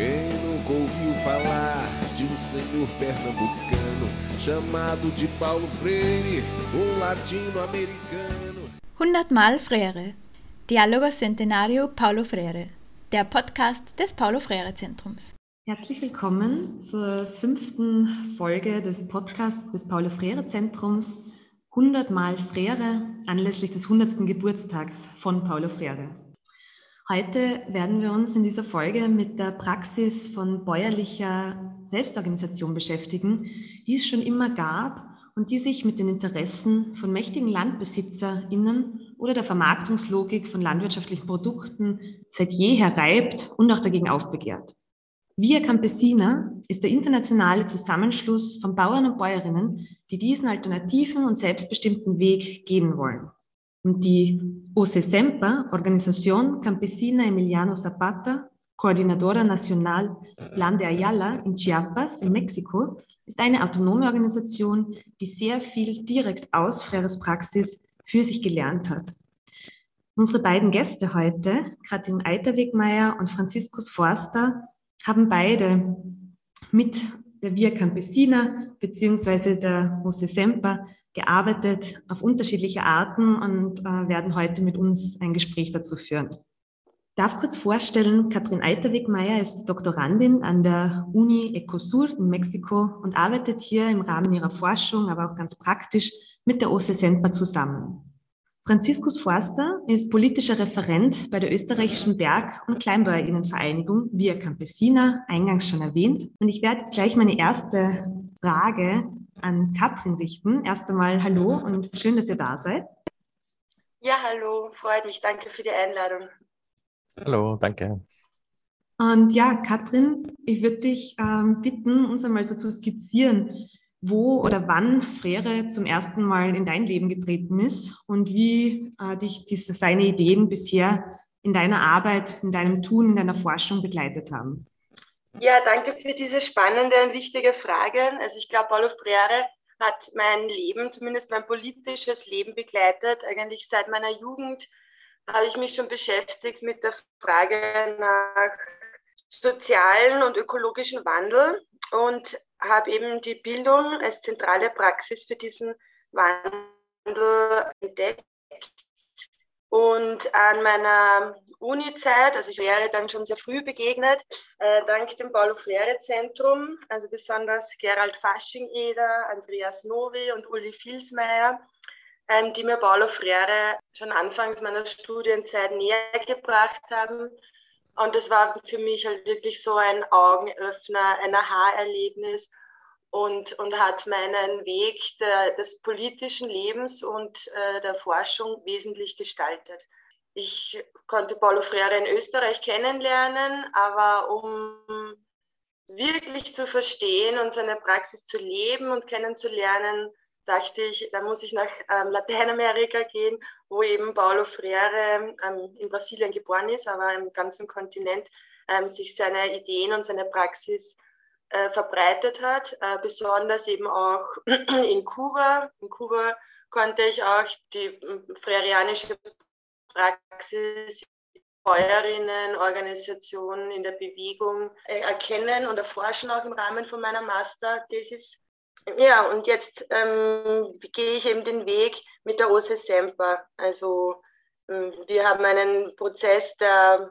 Quem nunca ouviu falar de um senhor pernambucano chamado de Paulo Freire, um latino-americano? 100 Mal Freire. Dialogos Centenario Paulo Freire. Der Podcast des Paulo Freire Zentrums. Herzlich willkommen zur fünften Folge des Podcasts des Paulo Freire Zentrums 100 Mal Freire anlässlich des 100. Geburtstags von Paulo Freire. Heute werden wir uns in dieser Folge mit der Praxis von bäuerlicher Selbstorganisation beschäftigen, die es schon immer gab und die sich mit den Interessen von mächtigen LandbesitzerInnen oder der Vermarktungslogik von landwirtschaftlichen Produkten seit jeher reibt und auch dagegen aufbegehrt. Via Campesina ist der internationale Zusammenschluss von Bauern und Bäuerinnen, die diesen alternativen und selbstbestimmten Weg gehen wollen. Und die OSESEMPA, Organización Campesina Emiliano Zapata, Coordinadora Nacional Plan de Ayala in Chiapas in Mexiko, ist eine autonome Organisation, die sehr viel direkt aus Freres Praxis für sich gelernt hat. Unsere beiden Gäste heute, Katrin Eiterwegmeier und Franziskus Forster, haben beide mit der Via Campesina bzw. der OSESEMPA gearbeitet auf unterschiedliche Arten und äh, werden heute mit uns ein Gespräch dazu führen. Ich darf kurz vorstellen, Katrin Eiterwegmeier ist Doktorandin an der Uni Ecosur in Mexiko und arbeitet hier im Rahmen ihrer Forschung, aber auch ganz praktisch mit der OSE zusammen. Franziskus Forster ist politischer Referent bei der österreichischen Berg- und Kleinbäuerinnenvereinigung Via Campesina, eingangs schon erwähnt. Und ich werde gleich meine erste Frage an Katrin richten. Erst einmal Hallo und schön, dass ihr da seid. Ja, hallo, freut mich. Danke für die Einladung. Hallo, danke. Und ja, Katrin, ich würde dich ähm, bitten, uns einmal so zu skizzieren, wo oder wann Frere zum ersten Mal in dein Leben getreten ist und wie äh, dich diese, seine Ideen bisher in deiner Arbeit, in deinem Tun, in deiner Forschung begleitet haben. Ja, danke für diese spannende und wichtige Frage. Also ich glaube, Paulo Freire hat mein Leben, zumindest mein politisches Leben begleitet. Eigentlich seit meiner Jugend habe ich mich schon beschäftigt mit der Frage nach sozialen und ökologischen Wandel und habe eben die Bildung als zentrale Praxis für diesen Wandel entdeckt. Und an meiner Uni-Zeit, also ich wäre dann schon sehr früh begegnet, äh, dank dem Paulo Freire Zentrum, also besonders Gerald Fasching-Eder, Andreas Novi und Uli Filsmeier, ähm, die mir Paulo Freire schon anfangs meiner Studienzeit näher gebracht haben. Und das war für mich halt wirklich so ein Augenöffner, ein Aha-Erlebnis und, und hat meinen Weg der, des politischen Lebens und äh, der Forschung wesentlich gestaltet. Ich konnte Paulo Freire in Österreich kennenlernen, aber um wirklich zu verstehen und seine Praxis zu leben und kennenzulernen, dachte ich, da muss ich nach ähm, Lateinamerika gehen, wo eben Paulo Freire ähm, in Brasilien geboren ist, aber im ganzen Kontinent ähm, sich seine Ideen und seine Praxis äh, verbreitet hat, äh, besonders eben auch in Kuba. In Kuba konnte ich auch die äh, freirianische Praxis Bäuerinnen, Organisationen in der Bewegung äh, erkennen und erforschen, auch im Rahmen von meiner Masterthesis. Ja, und jetzt ähm, gehe ich eben den Weg mit der OSE Semper. Also ähm, wir haben einen Prozess der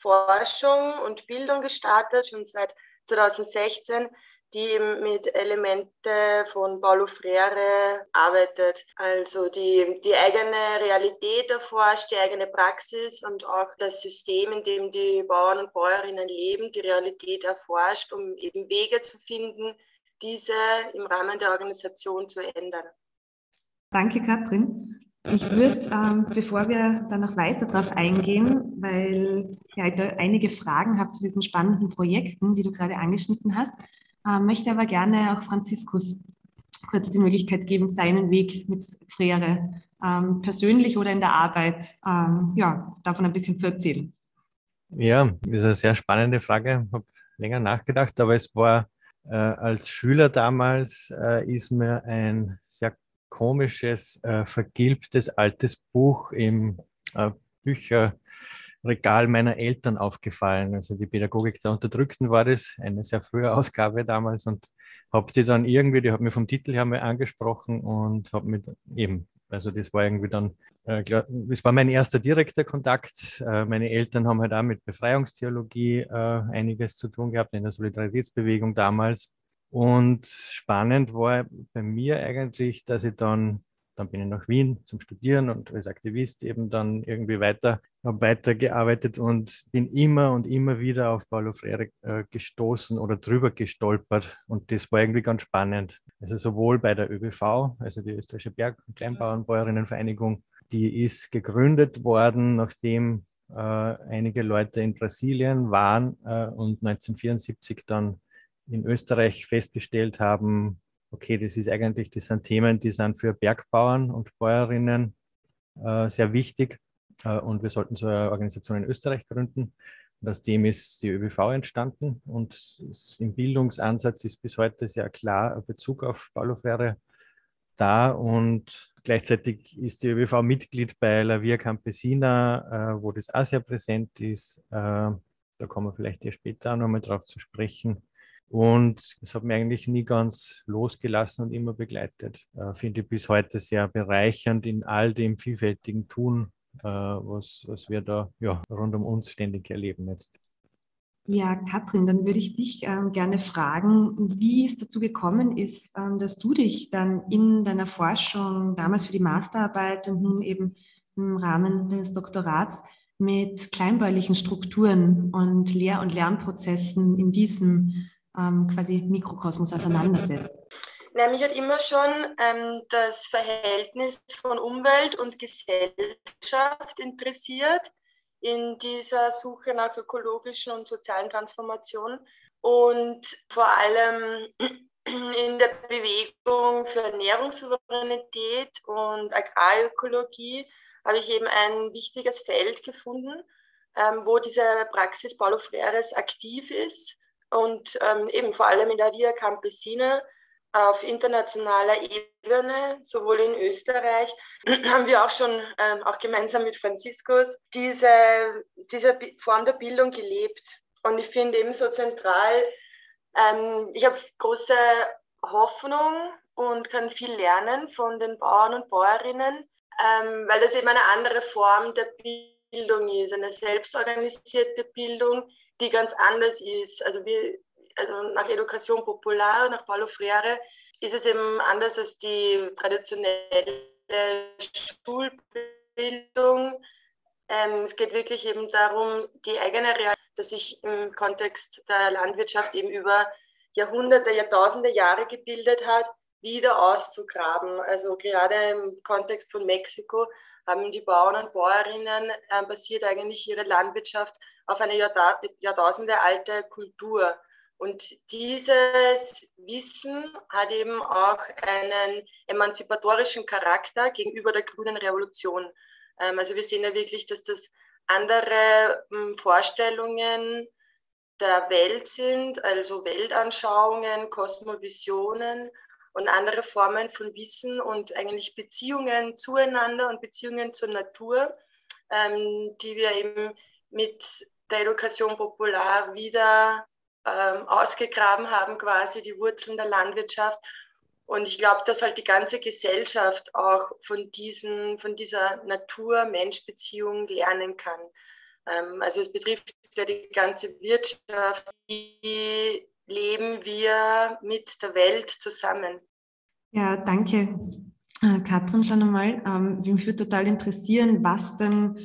Forschung und Bildung gestartet, schon seit 2016, die mit Elemente von Paulo Freire arbeitet. Also die, die eigene Realität erforscht, die eigene Praxis und auch das System, in dem die Bauern und Bäuerinnen leben, die Realität erforscht, um eben Wege zu finden, diese im Rahmen der Organisation zu ändern. Danke, Katrin. Ich würde, ähm, bevor wir dann noch weiter darauf eingehen, weil ihr heute einige Fragen habt zu diesen spannenden Projekten, die du gerade angeschnitten hast, ähm, möchte aber gerne auch Franziskus kurz die Möglichkeit geben, seinen Weg mit Freire ähm, persönlich oder in der Arbeit ähm, ja, davon ein bisschen zu erzählen. Ja, ist eine sehr spannende Frage. Ich habe länger nachgedacht, aber es war äh, als Schüler damals, äh, ist mir ein sehr komisches, äh, vergilbtes altes Buch im äh, Bücherregal Regal meiner Eltern aufgefallen. Also die Pädagogik der Unterdrückten war das, eine sehr frühe Ausgabe damals und habe die dann irgendwie, die hat mir vom Titel her mal angesprochen und habe mit eben, also das war irgendwie dann, äh, das war mein erster direkter Kontakt. Äh, meine Eltern haben halt auch mit Befreiungstheologie äh, einiges zu tun gehabt in der Solidaritätsbewegung damals. Und spannend war bei mir eigentlich, dass ich dann dann bin ich nach Wien zum Studieren und als Aktivist eben dann irgendwie weiter, habe weitergearbeitet und bin immer und immer wieder auf Paulo Freire äh, gestoßen oder drüber gestolpert. Und das war irgendwie ganz spannend. Also sowohl bei der ÖBV, also die Österreichische Berg- und Kleinbauernbäuerinnenvereinigung, die ist gegründet worden, nachdem äh, einige Leute in Brasilien waren äh, und 1974 dann in Österreich festgestellt haben, okay, das ist eigentlich, das sind Themen, die sind für Bergbauern und Bäuerinnen äh, sehr wichtig äh, und wir sollten so eine Organisation in Österreich gründen. Und aus dem ist die ÖBV entstanden und im Bildungsansatz ist bis heute sehr klar Bezug auf Paulo Freire da und gleichzeitig ist die ÖBV Mitglied bei La Via Campesina, äh, wo das auch sehr präsent ist. Äh, da kommen wir vielleicht hier später nochmal drauf zu sprechen. Und es hat mich eigentlich nie ganz losgelassen und immer begleitet. Äh, finde ich bis heute sehr bereichernd in all dem vielfältigen Tun, äh, was, was wir da ja, rund um uns ständig erleben jetzt. Ja, Katrin, dann würde ich dich ähm, gerne fragen, wie es dazu gekommen ist, ähm, dass du dich dann in deiner Forschung, damals für die Masterarbeit und nun eben im Rahmen deines Doktorats, mit kleinbäuerlichen Strukturen und Lehr- und Lernprozessen in diesem ähm, quasi Mikrokosmos auseinandersetzt? Na, mich hat immer schon ähm, das Verhältnis von Umwelt und Gesellschaft interessiert in dieser Suche nach ökologischen und sozialen Transformationen und vor allem in der Bewegung für Ernährungssouveränität und Agrarökologie habe ich eben ein wichtiges Feld gefunden, ähm, wo diese Praxis Paulo Freires aktiv ist und ähm, eben vor allem in der Via Campesina auf internationaler Ebene, sowohl in Österreich, haben wir auch schon, ähm, auch gemeinsam mit Franziskus, diese, diese Form der Bildung gelebt. Und ich finde eben so zentral, ähm, ich habe große Hoffnung und kann viel lernen von den Bauern und Bäuerinnen, ähm, weil das eben eine andere Form der Bildung ist, eine selbstorganisierte Bildung, die ganz anders ist. Also, wir, also nach Education Popular, nach Paulo Freire, ist es eben anders als die traditionelle Schulbildung. Ähm, es geht wirklich eben darum, die eigene Realität, dass sich im Kontext der Landwirtschaft eben über Jahrhunderte, Jahrtausende Jahre gebildet hat, wieder auszugraben. Also gerade im Kontext von Mexiko haben die Bauern und Bäuerinnen äh, basiert eigentlich ihre Landwirtschaft auf eine Jahrtausende alte Kultur. Und dieses Wissen hat eben auch einen emanzipatorischen Charakter gegenüber der grünen Revolution. Ähm, also wir sehen ja wirklich, dass das andere hm, Vorstellungen der Welt sind, also Weltanschauungen, Kosmovisionen und andere Formen von Wissen und eigentlich Beziehungen zueinander und Beziehungen zur Natur, ähm, die wir eben mit der Education Popular wieder ähm, ausgegraben haben, quasi die Wurzeln der Landwirtschaft. Und ich glaube, dass halt die ganze Gesellschaft auch von, diesen, von dieser Natur-Mensch-Beziehung lernen kann. Ähm, also es betrifft ja die ganze Wirtschaft. Wie leben wir mit der Welt zusammen? Ja, danke, äh, Katrin, schon einmal. Ähm, mich würde total interessieren, was denn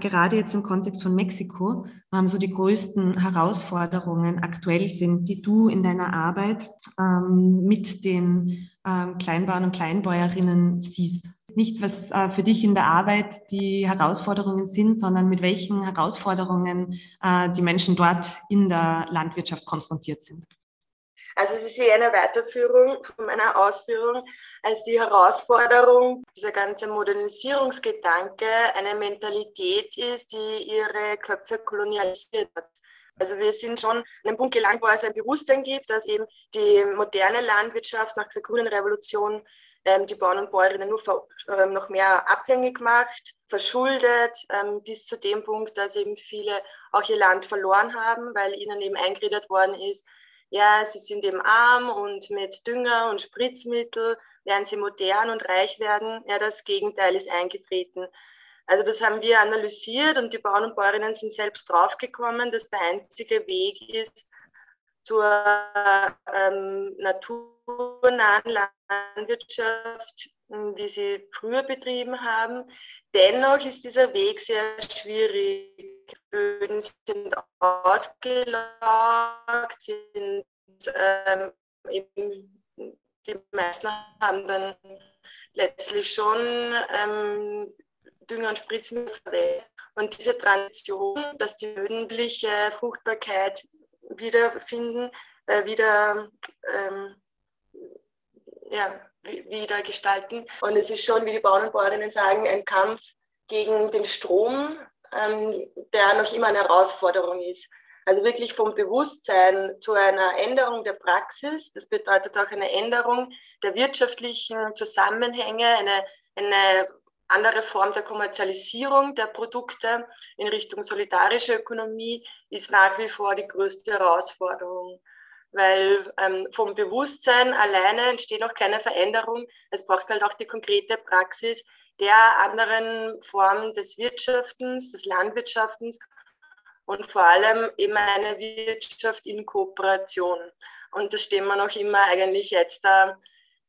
gerade jetzt im Kontext von Mexiko ähm, so die größten Herausforderungen aktuell sind, die du in deiner Arbeit ähm, mit den ähm, Kleinbauern und Kleinbäuerinnen siehst. Nicht, was äh, für dich in der Arbeit die Herausforderungen sind, sondern mit welchen Herausforderungen äh, die Menschen dort in der Landwirtschaft konfrontiert sind. Also es ist eher eine Weiterführung von meiner Ausführung, als die Herausforderung, dieser ganze Modernisierungsgedanke eine Mentalität ist, die ihre Köpfe kolonialisiert hat. Also wir sind schon an einem Punkt gelangt, wo es ein Bewusstsein gibt, dass eben die moderne Landwirtschaft nach der grünen Revolution ähm, die Bauern und Bäuerinnen nur ähm, noch mehr abhängig macht, verschuldet, ähm, bis zu dem Punkt, dass eben viele auch ihr Land verloren haben, weil ihnen eben eingeredet worden ist, ja, sie sind eben arm und mit Dünger und Spritzmittel werden sie modern und reich werden. Ja, das Gegenteil ist eingetreten. Also das haben wir analysiert und die Bauern und Bäuerinnen sind selbst draufgekommen, dass der einzige Weg ist, zur ähm, naturnahen Landwirtschaft, wie sie früher betrieben haben. Dennoch ist dieser Weg sehr schwierig. Böden sind ausgelaugt, sind ähm, eben, die meisten haben dann letztlich schon ähm, Dünger und Spritzmittel verwendet. Und diese Transition, dass die bödenliche Fruchtbarkeit wiederfinden, äh, wieder, ähm, ja, wieder gestalten. Und es ist schon, wie die Bauern und Bäuerinnen sagen, ein Kampf gegen den Strom, ähm, der noch immer eine Herausforderung ist. Also wirklich vom Bewusstsein zu einer Änderung der Praxis. Das bedeutet auch eine Änderung der wirtschaftlichen Zusammenhänge, eine, eine andere Form der Kommerzialisierung der Produkte in Richtung solidarische Ökonomie ist nach wie vor die größte Herausforderung, weil ähm, vom Bewusstsein alleine entsteht noch keine Veränderung. Es braucht halt auch die konkrete Praxis der anderen Form des Wirtschaftens, des Landwirtschaftens und vor allem eben eine Wirtschaft in Kooperation. Und das stehen wir noch immer eigentlich jetzt da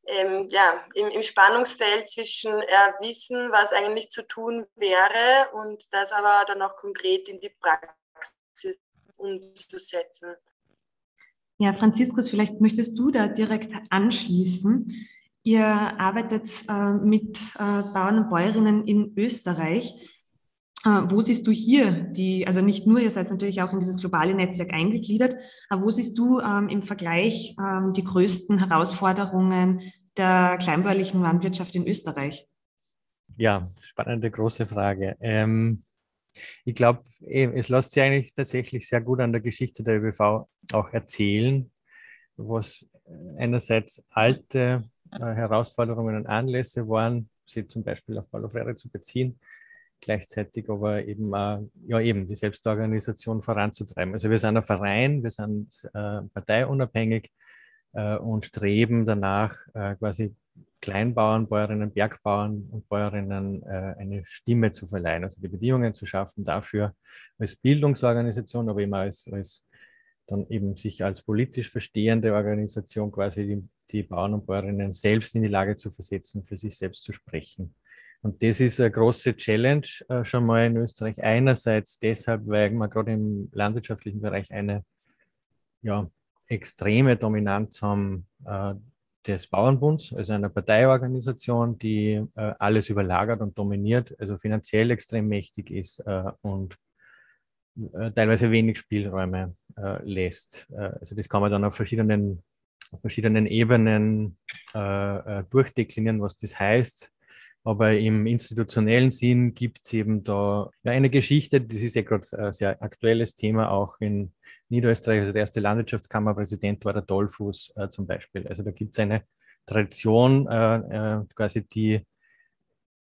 ähm, ja, im, im, Spannungsfeld zwischen äh, Wissen, was eigentlich zu tun wäre und das aber dann auch konkret in die Praxis umzusetzen. Ja, Franziskus, vielleicht möchtest du da direkt anschließen. Ihr arbeitet äh, mit äh, Bauern und Bäuerinnen in Österreich. Äh, wo siehst du hier die, also nicht nur, ihr seid natürlich auch in dieses globale Netzwerk eingegliedert, aber wo siehst du ähm, im Vergleich ähm, die größten Herausforderungen der kleinbäuerlichen Landwirtschaft in Österreich? Ja, spannende große Frage. Ähm, ich glaube, eh, es lässt sich eigentlich tatsächlich sehr gut an der Geschichte der ÖBV auch erzählen, was einerseits alte äh, Herausforderungen und Anlässe waren, sie zum Beispiel auf Paulo Freire zu beziehen, gleichzeitig aber eben, ja, eben die Selbstorganisation voranzutreiben. Also wir sind ein Verein, wir sind äh, parteiunabhängig äh, und streben danach, quasi Kleinbauern, Bäuerinnen, Bergbauern und Bäuerinnen äh, eine Stimme zu verleihen, also die Bedingungen zu schaffen dafür als Bildungsorganisation, aber eben als, als dann eben sich als politisch verstehende Organisation quasi die, die Bauern und Bäuerinnen selbst in die Lage zu versetzen, für sich selbst zu sprechen. Und das ist eine große Challenge äh, schon mal in Österreich. Einerseits deshalb, weil man gerade im landwirtschaftlichen Bereich eine ja, extreme Dominanz haben äh, des Bauernbunds, also einer Parteiorganisation, die äh, alles überlagert und dominiert, also finanziell extrem mächtig ist äh, und äh, teilweise wenig Spielräume äh, lässt. Äh, also das kann man dann auf verschiedenen, auf verschiedenen Ebenen durchdeklinieren, was das heißt. Aber im institutionellen Sinn gibt es eben da eine Geschichte, das ist ja gerade ein sehr aktuelles Thema auch in Niederösterreich. Also der erste Landwirtschaftskammerpräsident war der Dollfuß äh, zum Beispiel. Also da gibt es eine Tradition, äh, äh, quasi die,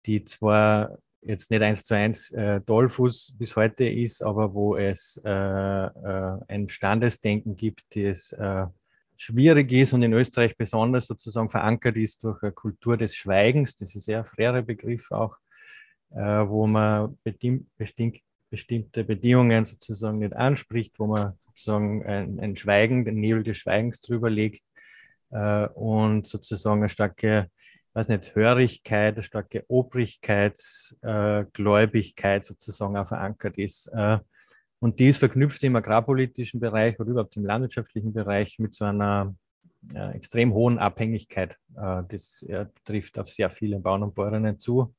die zwar jetzt nicht eins zu eins äh, Dollfuß bis heute ist, aber wo es äh, äh, ein Standesdenken gibt, das schwierig ist und in Österreich besonders sozusagen verankert ist durch eine Kultur des Schweigens. Das ist ein sehr freier Begriff auch, wo man bestimmt, bestimmte Bedingungen sozusagen nicht anspricht, wo man sozusagen ein, ein Schweigen, den Nebel des Schweigens drüber legt äh, und sozusagen eine starke, weiß nicht, Hörigkeit, eine starke Obrigkeitsgläubigkeit äh, sozusagen auch verankert ist. Äh, und die ist verknüpft im agrarpolitischen Bereich oder überhaupt im landwirtschaftlichen Bereich mit so einer äh, extrem hohen Abhängigkeit. Äh, das trifft auf sehr viele Bauern und Bäuerinnen zu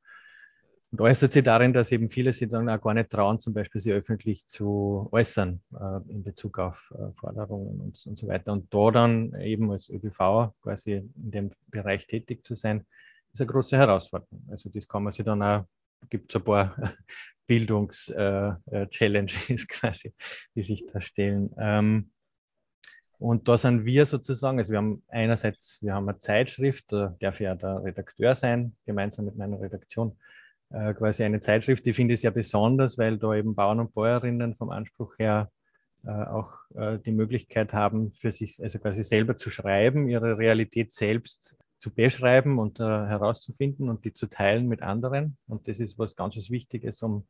und äußert sich darin, dass eben viele sich dann auch gar nicht trauen, zum Beispiel sie öffentlich zu äußern äh, in Bezug auf äh, Forderungen und, und so weiter. Und da dann eben als ÖBV quasi in dem Bereich tätig zu sein, ist eine große Herausforderung. Also das kann man sich dann auch, gibt es ein paar Bildungs-Challenges äh, äh quasi, die sich da stellen. Ähm, Und da sind wir sozusagen, also wir haben einerseits, wir haben eine Zeitschrift, da darf ja der Redakteur sein, gemeinsam mit meiner Redaktion, äh, quasi eine Zeitschrift, die finde ich sehr besonders, weil da eben Bauern und Bäuerinnen vom Anspruch her äh, auch äh, die Möglichkeit haben, für sich, also quasi selber zu schreiben, ihre Realität selbst zu beschreiben und herauszufinden und die zu teilen mit anderen. Und das ist was ganz was Wichtiges, um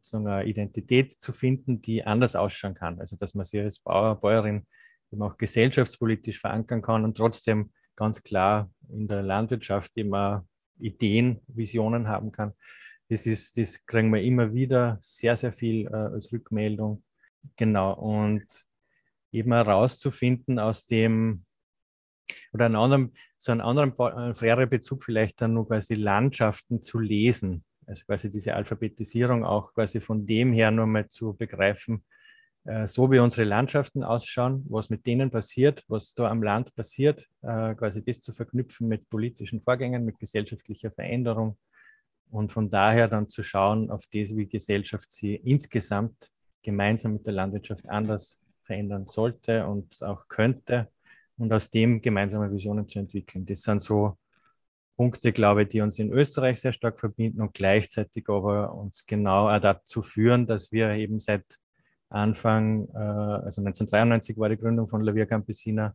so eine Identität zu finden, die anders ausschauen kann. Also dass man sich als Bauer, Bäuerin eben auch gesellschaftspolitisch verankern kann und trotzdem ganz klar in der Landwirtschaft immer Ideen, Visionen haben kann. Das, ist, das kriegen wir immer wieder sehr, sehr viel äh, als Rückmeldung. Genau. Und eben herauszufinden aus dem, oder einen anderen, so einen anderen äh, freiere Bezug vielleicht dann nur quasi Landschaften zu lesen. Also quasi diese Alphabetisierung auch quasi von dem her nur mal zu begreifen, so wie unsere Landschaften ausschauen, was mit denen passiert, was da am Land passiert, äh, quasi das zu verknüpfen mit politischen Vorgängen, mit gesellschaftlicher Veränderung und von daher dann zu schauen auf das, wie Gesellschaft sie insgesamt gemeinsam mit der Landwirtschaft anders verändern sollte und auch könnte und aus dem gemeinsame Visionen zu entwickeln. Das sind so Punkte, glaube ich, die uns in Österreich sehr stark verbinden und gleichzeitig aber uns genau dazu führen, dass wir eben seit Anfang, äh, also 1993 war die Gründung von La Via Campesina,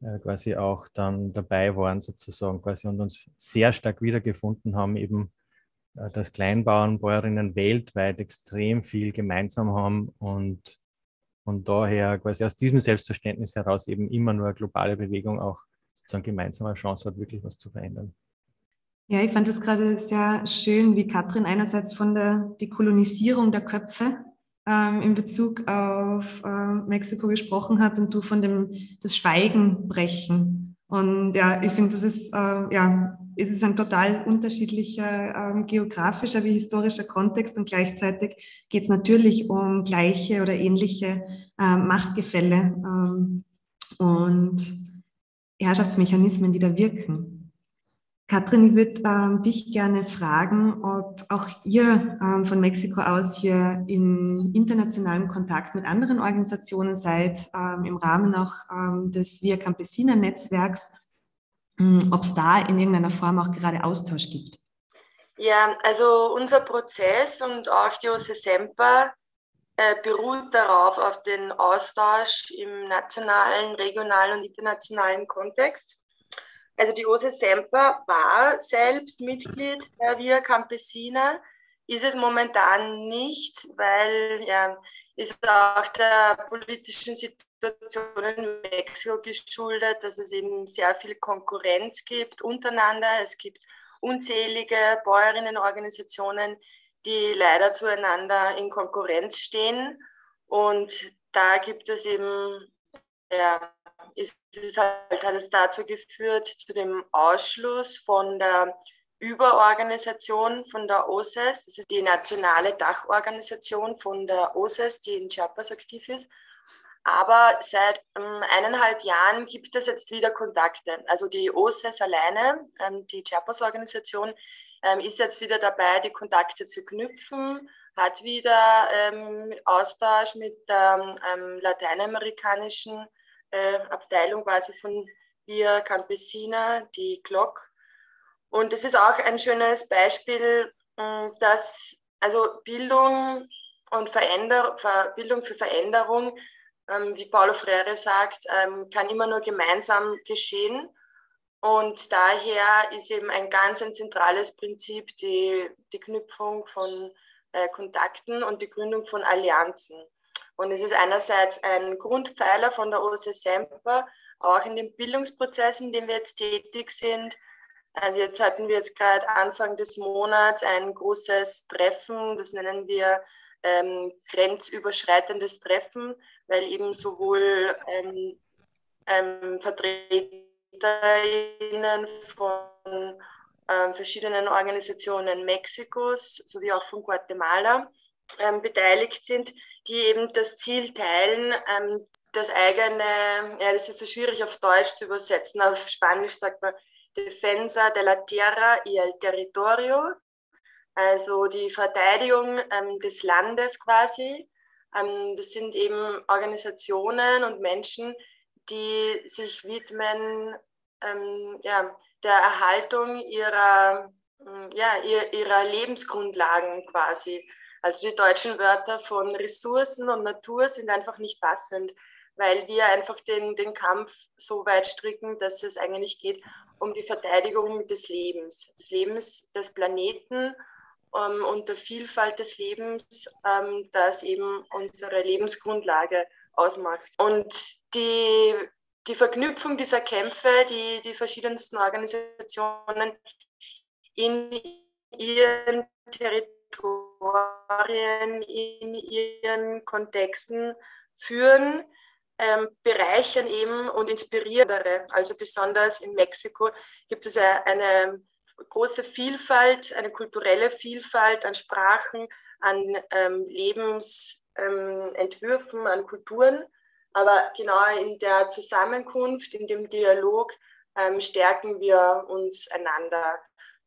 äh, quasi auch dann dabei waren sozusagen quasi und uns sehr stark wiedergefunden haben, eben äh, dass Kleinbauern, Bäuerinnen weltweit extrem viel gemeinsam haben und von daher quasi aus diesem Selbstverständnis heraus eben immer nur eine globale Bewegung auch sozusagen gemeinsam eine Chance hat, wirklich was zu verändern. Ja, ich fand es gerade sehr schön, wie Katrin einerseits von der Dekolonisierung der Köpfe ähm, in Bezug auf äh, Mexiko gesprochen hat und du von dem das Schweigen brechen. Und ja, ich finde, das ist äh, ja, es ist ein total unterschiedlicher ähm, geografischer wie historischer Kontext und gleichzeitig geht es natürlich um gleiche oder ähnliche äh, Machtgefälle ähm, und Herrschaftsmechanismen, die da wirken. Katrin, ich würde ähm, dich gerne fragen, ob auch ihr ähm, von Mexiko aus hier in internationalem Kontakt mit anderen Organisationen seid, ähm, im Rahmen auch ähm, des Via Campesina Netzwerks, hm, ob es da in irgendeiner Form auch gerade Austausch gibt. Ja, also unser Prozess und auch die OSE Semper äh, beruht darauf, auf den Austausch im nationalen, regionalen und internationalen Kontext. Also die Ose Semper war selbst Mitglied der Via Campesina, ist es momentan nicht, weil ja, ist auch der politischen Situation in Mexiko geschuldet, dass es eben sehr viel Konkurrenz gibt untereinander. Es gibt unzählige Bäuerinnenorganisationen, die leider zueinander in Konkurrenz stehen. Und da gibt es eben ja, ist es halt, hat es dazu geführt, zu dem Ausschluss von der Überorganisation von der OSES, das ist die nationale Dachorganisation von der OSES, die in Chiapas aktiv ist. Aber seit ähm, eineinhalb Jahren gibt es jetzt wieder Kontakte. Also die OSES alleine, ähm, die Chiapas-Organisation, ähm, ist jetzt wieder dabei, die Kontakte zu knüpfen, hat wieder ähm, Austausch mit der ähm, lateinamerikanischen äh, Abteilung quasi von Via Campesina, die Glock. Und das ist auch ein schönes Beispiel, hm, dass also Bildung und Veränder Bildung für Veränderung, ähm, wie Paulo Freire sagt, ähm, kann immer nur gemeinsam geschehen. Und daher ist eben ein ganz ein zentrales Prinzip die, die Knüpfung von äh, Kontakten und die Gründung von Allianzen. Und es ist einerseits ein Grundpfeiler von der OSE Semper, auch in den Bildungsprozessen, in denen wir jetzt tätig sind. Also jetzt hatten wir jetzt gerade Anfang des Monats ein großes Treffen, das nennen wir ähm, grenzüberschreitendes Treffen, weil eben sowohl ähm, ähm, VertreterInnen von ähm, verschiedenen Organisationen Mexikos sowie auch von Guatemala ähm, beteiligt sind, die eben das Ziel teilen, ähm, das eigene, ja, das ist so schwierig auf Deutsch zu übersetzen, auf Spanisch sagt man Defensa de la Tierra y el Territorio, also die Verteidigung ähm, des Landes quasi. Ähm, das sind eben Organisationen und Menschen, die sich widmen ähm, ja, der Erhaltung ihrer, ja, ihrer Lebensgrundlagen quasi. Also die deutschen Wörter von Ressourcen und Natur sind einfach nicht passend, weil wir einfach den, den Kampf so weit stricken, dass es eigentlich geht um die Verteidigung des Lebens, des Lebens des Planeten ähm, und der Vielfalt des Lebens, ähm, das eben unsere Lebensgrundlage ausmacht. Und die, die Verknüpfung dieser Kämpfe, die die verschiedensten Organisationen in ihren Territorien, in ihren Kontexten führen, ähm, bereichern eben und inspirieren. Also besonders in Mexiko gibt es eine große Vielfalt, eine kulturelle Vielfalt an Sprachen, an ähm, Lebensentwürfen, ähm, an Kulturen. Aber genau in der Zusammenkunft, in dem Dialog ähm, stärken wir uns einander,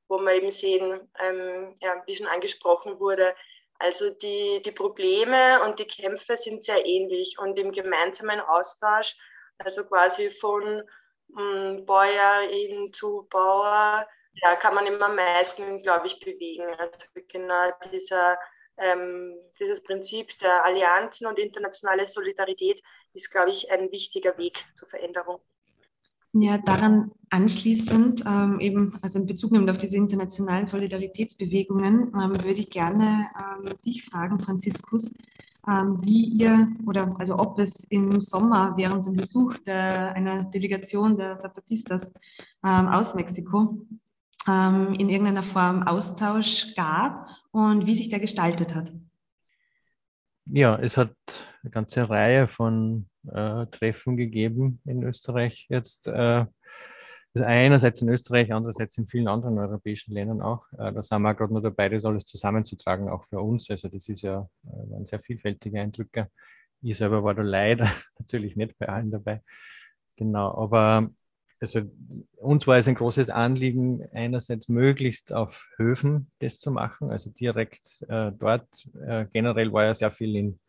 wo wir eben sehen, ähm, ja, wie schon angesprochen wurde, also die, die Probleme und die Kämpfe sind sehr ähnlich und im gemeinsamen Austausch, also quasi von ähm, Bäuerin zu Bauer, ja, kann man immer am meisten, glaube ich, bewegen. Also genau dieser, ähm, dieses Prinzip der Allianzen und internationale Solidarität ist, glaube ich, ein wichtiger Weg zur Veränderung. Ja, daran anschließend, ähm, eben, also in Bezug auf diese internationalen Solidaritätsbewegungen, ähm, würde ich gerne ähm, dich fragen, Franziskus, ähm, wie ihr oder also ob es im Sommer während dem Besuch der, einer Delegation der Zapatistas ähm, aus Mexiko ähm, in irgendeiner Form Austausch gab und wie sich der gestaltet hat. Ja, es hat eine ganze Reihe von äh, Treffen gegeben in Österreich jetzt. Äh, also einerseits in Österreich, andererseits in vielen anderen europäischen Ländern auch. Äh, da sind wir gerade nur dabei, das alles zusammenzutragen, auch für uns. Also das ist ja waren sehr vielfältige Eindrücke. Ich selber war da leider natürlich nicht bei allen dabei. Genau, aber also uns war es ein großes Anliegen, einerseits möglichst auf Höfen das zu machen, also direkt äh, dort. Äh, generell war ja sehr viel in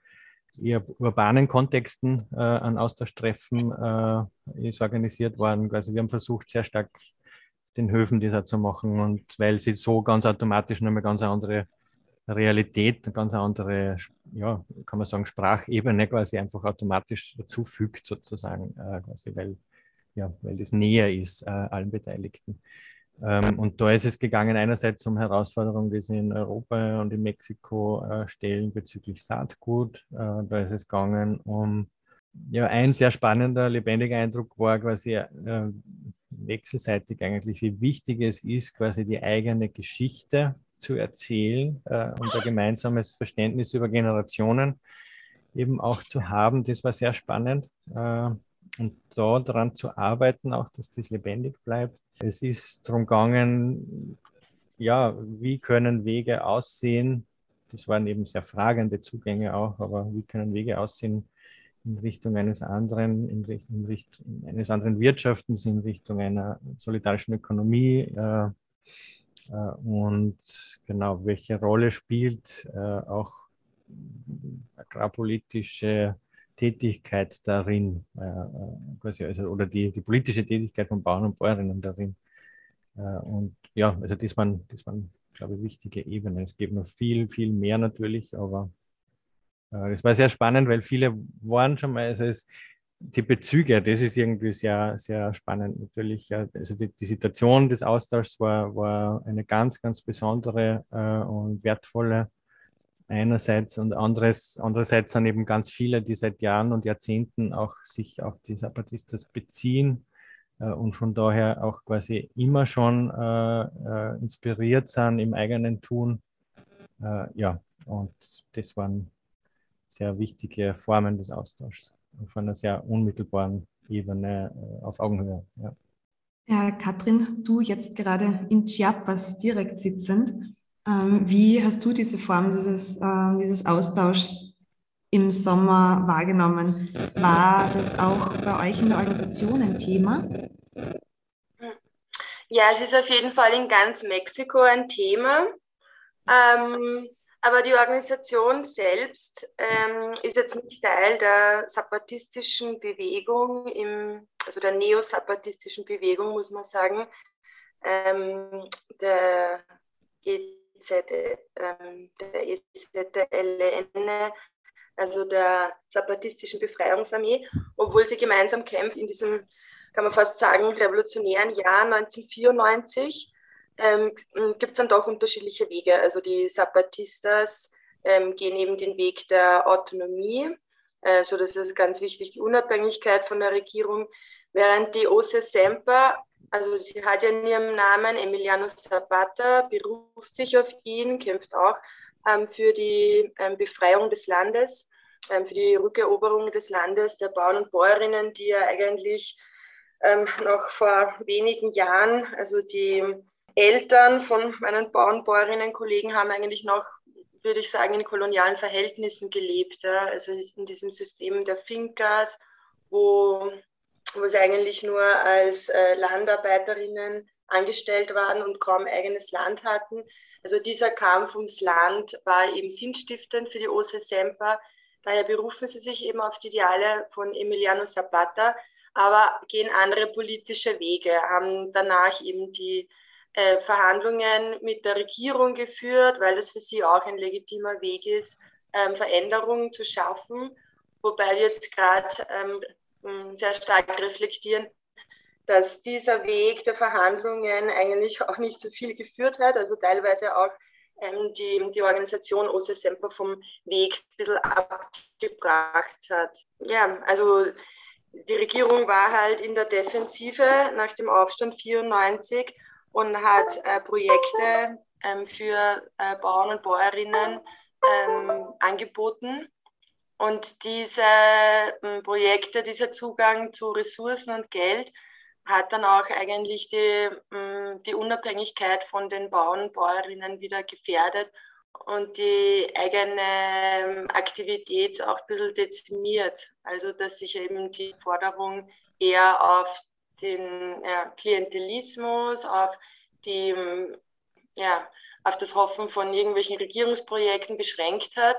eher urbanen Kontexten äh, an Austauschtreffen äh, ist organisiert worden. Also wir haben versucht, sehr stark den Höfen dieser zu machen und weil sie so ganz automatisch nochmal ganz andere Realität, eine ganz andere, ja, kann man sagen, Sprachebene quasi einfach automatisch dazufügt sozusagen, äh, quasi, weil ja, weil das näher ist äh, allen Beteiligten. Ähm, und da ist es gegangen einerseits um Herausforderungen, die sie in Europa und in Mexiko äh, stellen bezüglich Saatgut. Äh, da ist es gegangen um, ja, ein sehr spannender, lebendiger Eindruck war quasi äh, wechselseitig eigentlich, wie wichtig es ist, quasi die eigene Geschichte zu erzählen äh, und ein gemeinsames Verständnis über Generationen eben auch zu haben. Das war sehr spannend. Äh, und da daran zu arbeiten, auch dass das lebendig bleibt. Es ist darum gegangen, ja, wie können Wege aussehen? Das waren eben sehr fragende Zugänge auch, aber wie können Wege aussehen in Richtung eines anderen, in in Richtung eines anderen Wirtschaftens, in Richtung einer solidarischen Ökonomie? Äh, äh, und genau, welche Rolle spielt äh, auch agrarpolitische Tätigkeit darin, äh, äh, quasi, also, oder die, die politische Tätigkeit von Bauern und Bäuerinnen darin. Äh, und ja, also das waren, das waren, glaube ich, wichtige Ebenen. Es gibt noch viel, viel mehr natürlich, aber äh, das war sehr spannend, weil viele waren schon mal, also es, die Bezüge, das ist irgendwie sehr, sehr spannend natürlich. Also die, die Situation des Austauschs war, war eine ganz, ganz besondere äh, und wertvolle einerseits und anderes, andererseits sind eben ganz viele, die seit Jahren und Jahrzehnten auch sich auf die Zapatistas beziehen äh, und von daher auch quasi immer schon äh, äh, inspiriert sind im eigenen Tun. Äh, ja, und das waren sehr wichtige Formen des Austauschs auf einer sehr unmittelbaren Ebene äh, auf Augenhöhe. Ja. Ja, Katrin, du jetzt gerade in Chiapas direkt sitzend, wie hast du diese Form dieses, ähm, dieses Austauschs im Sommer wahrgenommen? War das auch bei euch in der Organisation ein Thema? Ja, es ist auf jeden Fall in ganz Mexiko ein Thema. Ähm, Aber die Organisation selbst ähm, ist jetzt nicht Teil der zapatistischen Bewegung, im, also der neosapatistischen Bewegung, muss man sagen, ähm, der, EZ, ähm, der EZLN, also der zapatistischen Befreiungsarmee, obwohl sie gemeinsam kämpft in diesem, kann man fast sagen, revolutionären Jahr 1994 ähm, gibt es dann doch unterschiedliche Wege. Also die Zapatistas ähm, gehen eben den Weg der Autonomie, äh, so das ist ganz wichtig, die Unabhängigkeit von der Regierung, während die OSE Semper, also sie hat ja in ihrem Namen Emiliano Zapata, beruft sich auf ihn, kämpft auch ähm, für die ähm, Befreiung des Landes, ähm, für die Rückeroberung des Landes der Bauern und Bäuerinnen, die ja eigentlich ähm, noch vor wenigen Jahren, also die Eltern von meinen Bauern, Bäuerinnen, Kollegen haben eigentlich noch, würde ich sagen, in kolonialen Verhältnissen gelebt. Ja? Also in diesem System der Fincas, wo, wo sie eigentlich nur als äh, Landarbeiterinnen angestellt waren und kaum eigenes Land hatten. Also dieser Kampf ums Land war eben sinnstiftend für die Ose Semper. Daher berufen sie sich eben auf die Ideale von Emiliano Zapata, aber gehen andere politische Wege, haben danach eben die äh, Verhandlungen mit der Regierung geführt, weil das für sie auch ein legitimer Weg ist, ähm, Veränderungen zu schaffen. Wobei wir jetzt gerade ähm, sehr stark reflektieren, dass dieser Weg der Verhandlungen eigentlich auch nicht so viel geführt hat, also teilweise auch ähm, die, die Organisation OSE Semper vom Weg ein bisschen abgebracht hat. Ja, also die Regierung war halt in der Defensive nach dem Aufstand 94 und hat äh, Projekte ähm, für äh, Bauern und Bäuerinnen ähm, angeboten. Und diese ähm, Projekte, dieser Zugang zu Ressourcen und Geld hat dann auch eigentlich die, ähm, die Unabhängigkeit von den Bauern und Bäuerinnen wieder gefährdet und die eigene ähm, Aktivität auch ein bisschen dezimiert. Also dass sich eben die Forderung eher auf den ja, Klientelismus, auf, die, ja, auf das Hoffen von irgendwelchen Regierungsprojekten beschränkt hat.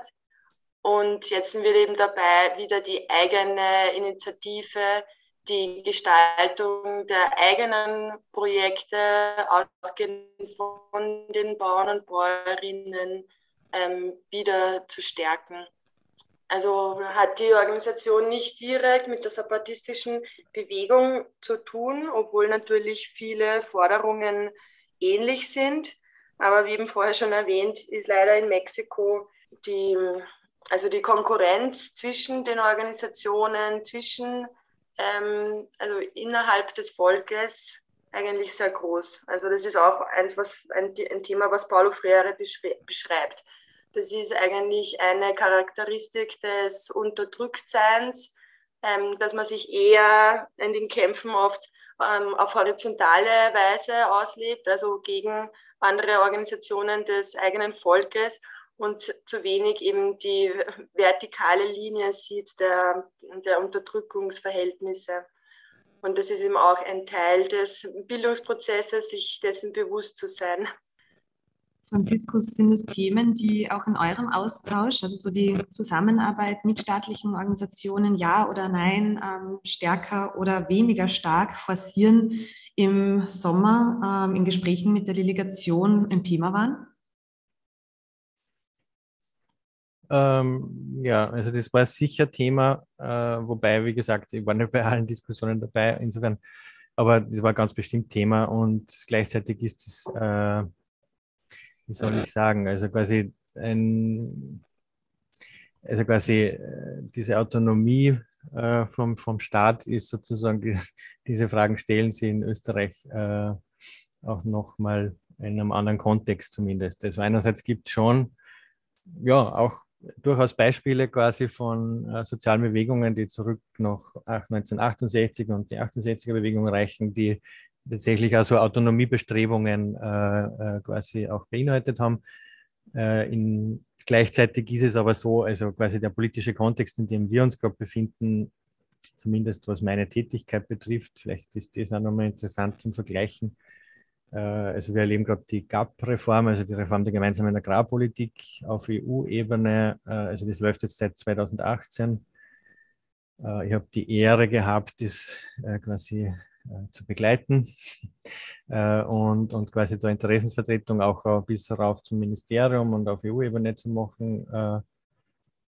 Und jetzt sind wir eben dabei, wieder die eigene Initiative, die Gestaltung der eigenen Projekte ausgehend von den Bauern und Bäuerinnen ähm, wieder zu stärken. Also hat die Organisation nicht direkt mit der zapatistischen Bewegung zu tun, obwohl natürlich viele Forderungen ähnlich sind. Aber wie eben vorher schon erwähnt, ist leider in Mexiko die, also die Konkurrenz zwischen den Organisationen, zwischen, ähm, also innerhalb des Volkes eigentlich sehr groß. Also das ist auch eins, was, ein, ein Thema, was Paulo Freire beschreibt. Das ist eigentlich eine Charakteristik des Unterdrücktseins, ähm, dass man sich eher in den Kämpfen oft ähm, auf horizontale Weise auslebt, also gegen andere Organisationen des eigenen Volkes und zu wenig eben die vertikale Linie sieht der, der Unterdrückungsverhältnisse. Und das ist eben auch ein Teil des Bildungsprozesses, sich dessen bewusst zu sein. Franziskus, sind es Themen, die auch in eurem Austausch, also so die Zusammenarbeit mit staatlichen Organisationen, ja oder nein, ähm, stärker oder weniger stark forcieren, im Sommer ähm, in Gesprächen mit der Delegation ein Thema waren? Ähm, ja, also das war sicher Thema, äh, wobei, wie gesagt, ich war nicht bei allen Diskussionen dabei, insofern, aber das war ganz bestimmt Thema und gleichzeitig ist es äh, wie soll ich sagen, also quasi ein, also quasi äh, diese Autonomie äh, vom, vom Staat ist sozusagen, die, diese Fragen stellen sie in Österreich äh, auch nochmal in einem anderen Kontext zumindest. Also einerseits gibt es schon, ja, auch durchaus Beispiele quasi von äh, sozialen Bewegungen, die zurück nach 1968 und die 68er Bewegung reichen, die tatsächlich also Autonomiebestrebungen äh, äh, quasi auch beinhaltet haben. Äh, in, gleichzeitig ist es aber so, also quasi der politische Kontext, in dem wir uns gerade befinden, zumindest was meine Tätigkeit betrifft, vielleicht ist das auch nochmal interessant zum Vergleichen, also wir erleben gerade die GAP-Reform, also die Reform der gemeinsamen Agrarpolitik auf EU-Ebene. Äh, also das läuft jetzt seit 2018. Äh, ich habe die Ehre gehabt, das quasi zu begleiten und, und quasi da Interessensvertretung auch bis rauf zum Ministerium und auf EU-Ebene zu machen.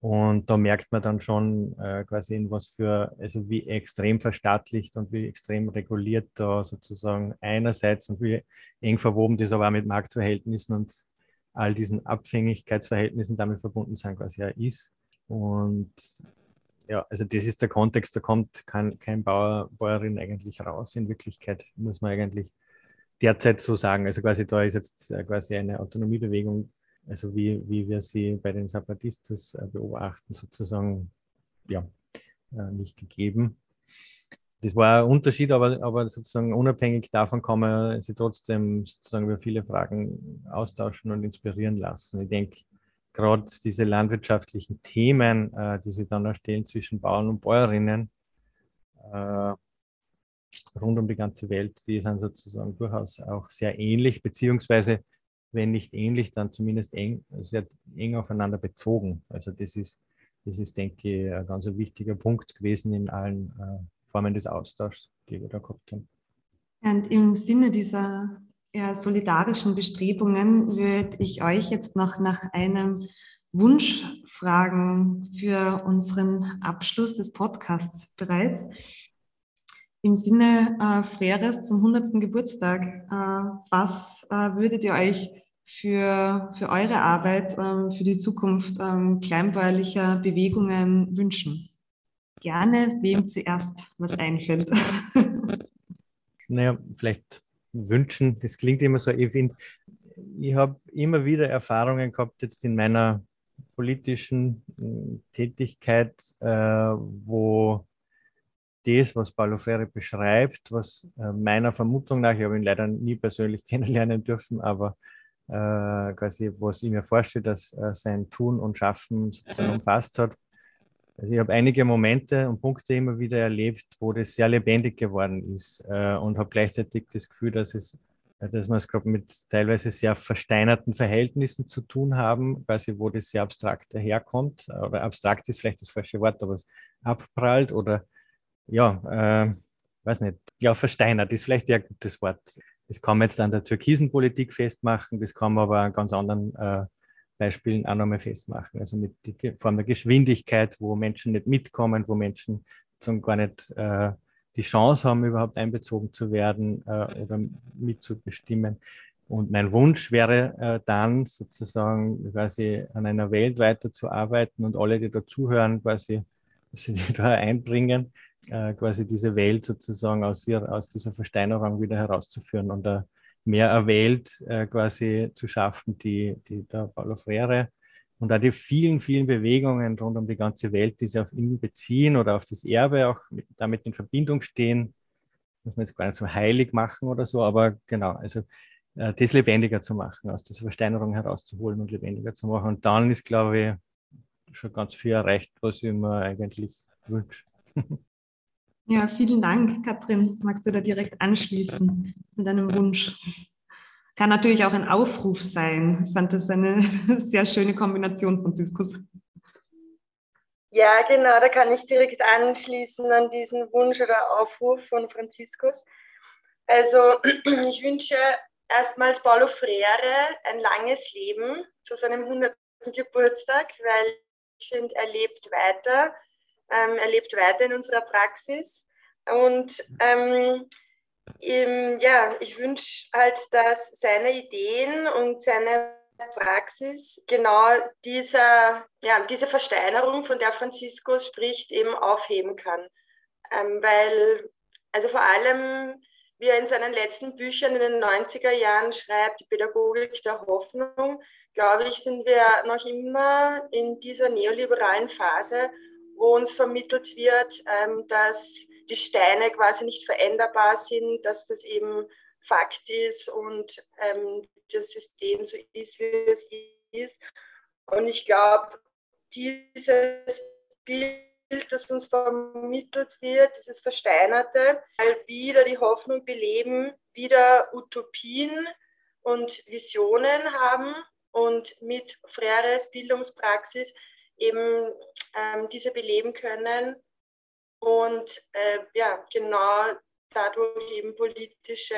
Und da merkt man dann schon äh, quasi in was für, also wie extrem verstaatlicht und wie extrem reguliert da sozusagen einerseits und wie eng verwoben das aber auch mit Marktverhältnissen und all diesen Abhängigkeitsverhältnissen damit verbunden sein quasi auch ist. Und ja, also das ist der Kontext, da kommt kein, kein Bauer, Bäuerin eigentlich raus. In Wirklichkeit muss man eigentlich derzeit so sagen. Also quasi da ist jetzt äh, quasi eine Autonomiebewegung also wie, wie wir sie bei den Zapatistas äh, beobachten, sozusagen ja, äh, nicht gegeben. Das war ein Unterschied, aber, aber sozusagen unabhängig davon kann man sie trotzdem sozusagen über viele Fragen austauschen und inspirieren lassen. Ich denke, gerade diese landwirtschaftlichen Themen, äh, die sie dann erstellen zwischen Bauern und Bäuerinnen, rund um die ganze Welt, die sind sozusagen durchaus auch sehr ähnlich, beziehungsweise wenn nicht ähnlich, dann zumindest eng, sehr eng aufeinander bezogen. Also das ist, das ist, denke ich, ein ganz wichtiger Punkt gewesen in allen äh, Formen des Austauschs, die wir da gehabt haben. Und im Sinne dieser ja, solidarischen Bestrebungen würde ich euch jetzt noch nach einem Wunsch fragen für unseren Abschluss des Podcasts bereits. Im Sinne äh, Freres zum 100. Geburtstag, äh, was würdet ihr euch für, für eure Arbeit, ähm, für die Zukunft ähm, kleinbäuerlicher Bewegungen wünschen? Gerne, wem zuerst was einfällt. naja, vielleicht wünschen, das klingt immer so, ich finde, ich habe immer wieder Erfahrungen gehabt jetzt in meiner politischen äh, Tätigkeit, äh, wo das, was Paulo Freire beschreibt, was äh, meiner Vermutung nach, ich habe ihn leider nie persönlich kennenlernen dürfen, aber äh, quasi, was ich mir vorstelle, dass äh, sein Tun und Schaffen sozusagen umfasst hat. Also ich habe einige Momente und Punkte immer wieder erlebt, wo das sehr lebendig geworden ist äh, und habe gleichzeitig das Gefühl, dass es dass wir es gerade mit teilweise sehr versteinerten Verhältnissen zu tun haben, quasi wo das sehr abstrakt daherkommt. Oder abstrakt ist vielleicht das falsche Wort, aber es abprallt oder ja, äh, weiß nicht, ja, versteinert ist vielleicht ein gutes Wort. Das kann man jetzt an der türkisen Politik festmachen, das kann man aber an ganz anderen äh, Beispielen auch nochmal festmachen. Also mit der Form der Geschwindigkeit, wo Menschen nicht mitkommen, wo Menschen zum gar nicht äh, die Chance haben, überhaupt einbezogen zu werden äh, oder mitzubestimmen. Und mein Wunsch wäre äh, dann sozusagen quasi an einer Welt weiterzuarbeiten und alle, die da zuhören, quasi, dass sie da einbringen, äh, quasi diese Welt sozusagen aus, ihr, aus dieser Versteinerung wieder herauszuführen und äh, mehr eine Welt äh, quasi zu schaffen, die, die der Paulo Freire und auch die vielen, vielen Bewegungen rund um die ganze Welt, die sich auf ihn beziehen oder auf das Erbe auch mit, damit in Verbindung stehen, muss man jetzt gar nicht so heilig machen oder so, aber genau, also äh, das lebendiger zu machen, aus dieser Versteinerung herauszuholen und lebendiger zu machen. Und dann ist, glaube ich, schon ganz viel erreicht, was ich mir eigentlich wünsche. Ja, vielen Dank, Katrin. Magst du da direkt anschließen mit deinem Wunsch? Kann natürlich auch ein Aufruf sein. Ich fand das eine sehr schöne Kombination, Franziskus. Ja, genau, da kann ich direkt anschließen an diesen Wunsch oder Aufruf von Franziskus. Also ich wünsche erstmals Paulo Freire ein langes Leben zu seinem 100. Geburtstag, weil ich finde, er lebt weiter ähm, er lebt weiter in unserer Praxis. Und ähm, im, ja, ich wünsche halt, dass seine Ideen und seine Praxis genau dieser, ja, diese Versteinerung, von der Franziskus spricht, eben aufheben kann. Ähm, weil, also vor allem, wie er in seinen letzten Büchern in den 90er Jahren schreibt, die Pädagogik der Hoffnung, glaube ich, sind wir noch immer in dieser neoliberalen Phase, wo uns vermittelt wird, ähm, dass die Steine quasi nicht veränderbar sind, dass das eben Fakt ist und ähm, das System so ist, wie es ist. Und ich glaube, dieses Bild das uns vermittelt wird, dieses Versteinerte, weil wieder die Hoffnung beleben, wieder Utopien und Visionen haben und mit Freires Bildungspraxis eben ähm, diese beleben können und äh, ja, genau dadurch eben politische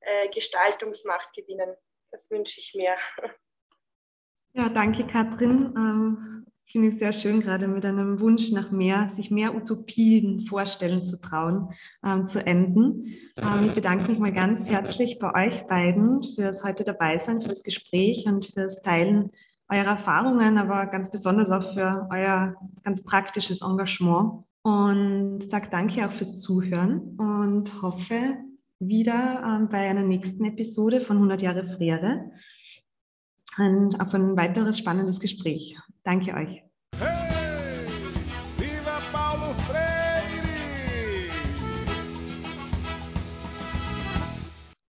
äh, Gestaltungsmacht gewinnen. Das wünsche ich mir. Ja, danke Katrin. Ähm, Finde ich sehr schön, gerade mit einem Wunsch nach mehr, sich mehr Utopien vorstellen zu trauen, ähm, zu enden. Ähm, ich bedanke mich mal ganz herzlich bei euch beiden fürs heute dabei sein, fürs Gespräch und fürs Teilen eurer Erfahrungen, aber ganz besonders auch für euer ganz praktisches Engagement. Und sage danke auch fürs Zuhören und hoffe wieder ähm, bei einer nächsten Episode von 100 Jahre Frere und auf ein weiteres spannendes Gespräch. Danke euch.